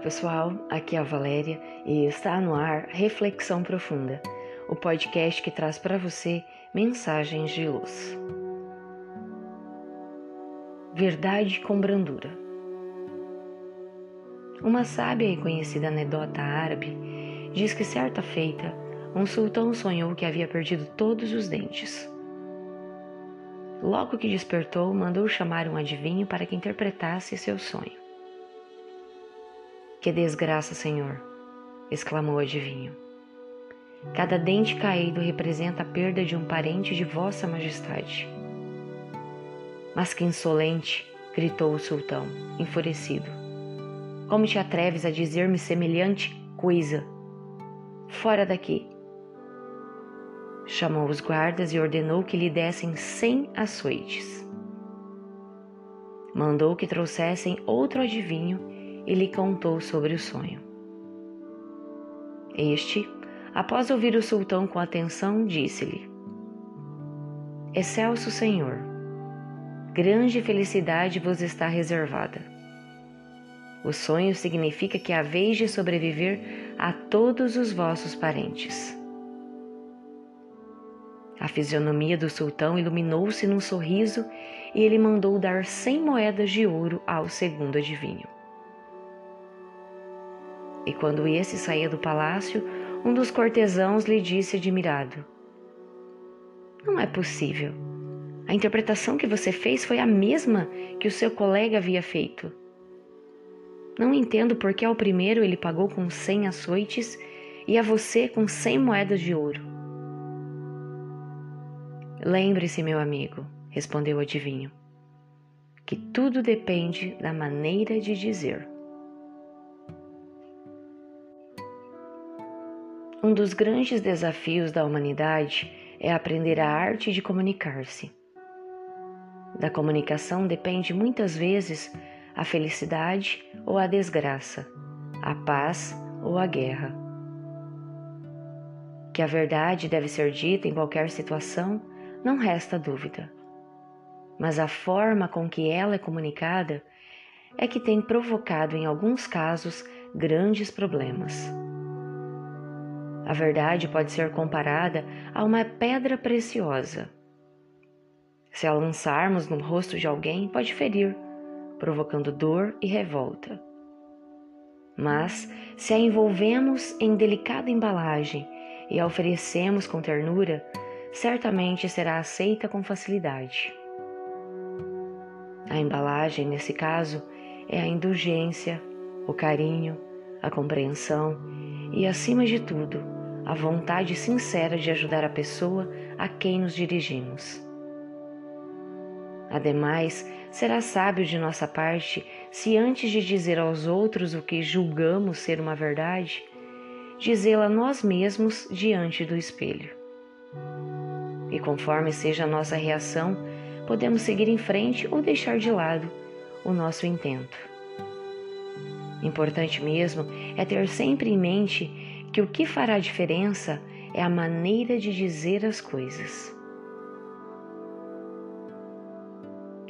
pessoal, aqui é a Valéria e está no ar Reflexão Profunda, o podcast que traz para você mensagens de luz. Verdade com brandura. Uma sábia e conhecida anedota árabe diz que certa feita um sultão sonhou que havia perdido todos os dentes. Logo que despertou, mandou chamar um adivinho para que interpretasse seu sonho. Que desgraça, Senhor! exclamou o adivinho. Cada dente caído representa a perda de um parente de Vossa Majestade. Mas que insolente! gritou o sultão, enfurecido. Como te atreves a dizer-me semelhante coisa? Fora daqui! Chamou os guardas e ordenou que lhe dessem cem açoites. Mandou que trouxessem outro adivinho e lhe contou sobre o sonho. Este, após ouvir o sultão com atenção, disse-lhe: Excelso Senhor, grande felicidade vos está reservada. O sonho significa que há vez de sobreviver a todos os vossos parentes. A fisionomia do sultão iluminou-se num sorriso e ele mandou dar cem moedas de ouro ao segundo adivinho. E quando esse saía do palácio, um dos cortesãos lhe disse admirado: Não é possível. A interpretação que você fez foi a mesma que o seu colega havia feito. Não entendo por que ao primeiro ele pagou com cem açoites e a você com cem moedas de ouro. Lembre-se, meu amigo, respondeu o adivinho, que tudo depende da maneira de dizer. Um dos grandes desafios da humanidade é aprender a arte de comunicar-se. Da comunicação depende muitas vezes a felicidade ou a desgraça, a paz ou a guerra. Que a verdade deve ser dita em qualquer situação, não resta dúvida. Mas a forma com que ela é comunicada é que tem provocado, em alguns casos, grandes problemas. A verdade pode ser comparada a uma pedra preciosa. Se a lançarmos no rosto de alguém, pode ferir, provocando dor e revolta. Mas, se a envolvemos em delicada embalagem e a oferecemos com ternura, certamente será aceita com facilidade. A embalagem, nesse caso, é a indulgência, o carinho, a compreensão e, acima de tudo, a vontade sincera de ajudar a pessoa a quem nos dirigimos. Ademais, será sábio de nossa parte se antes de dizer aos outros o que julgamos ser uma verdade, dizê-la nós mesmos diante do espelho. E conforme seja a nossa reação, podemos seguir em frente ou deixar de lado o nosso intento. Importante mesmo é ter sempre em mente que o que fará diferença é a maneira de dizer as coisas.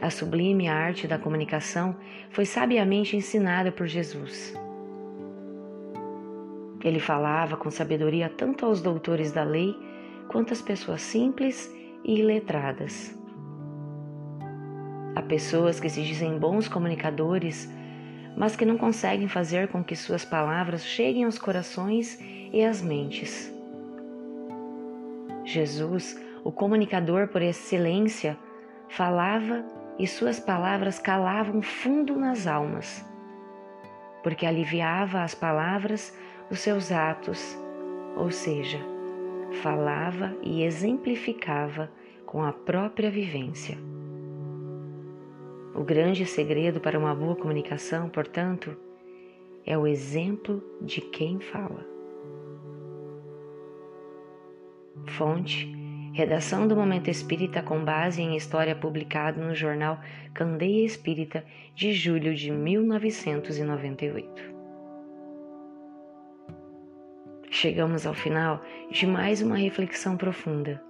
A sublime arte da comunicação foi sabiamente ensinada por Jesus. Ele falava com sabedoria tanto aos doutores da lei quanto às pessoas simples e iletradas. Há pessoas que se dizem bons comunicadores, mas que não conseguem fazer com que suas palavras cheguem aos corações e às mentes. Jesus, o comunicador por excelência, falava e suas palavras calavam fundo nas almas, porque aliviava as palavras os seus atos, ou seja, falava e exemplificava com a própria vivência. O grande segredo para uma boa comunicação, portanto, é o exemplo de quem fala. Fonte: Redação do Momento Espírita com base em história publicada no jornal Candeia Espírita de julho de 1998. Chegamos ao final de mais uma reflexão profunda.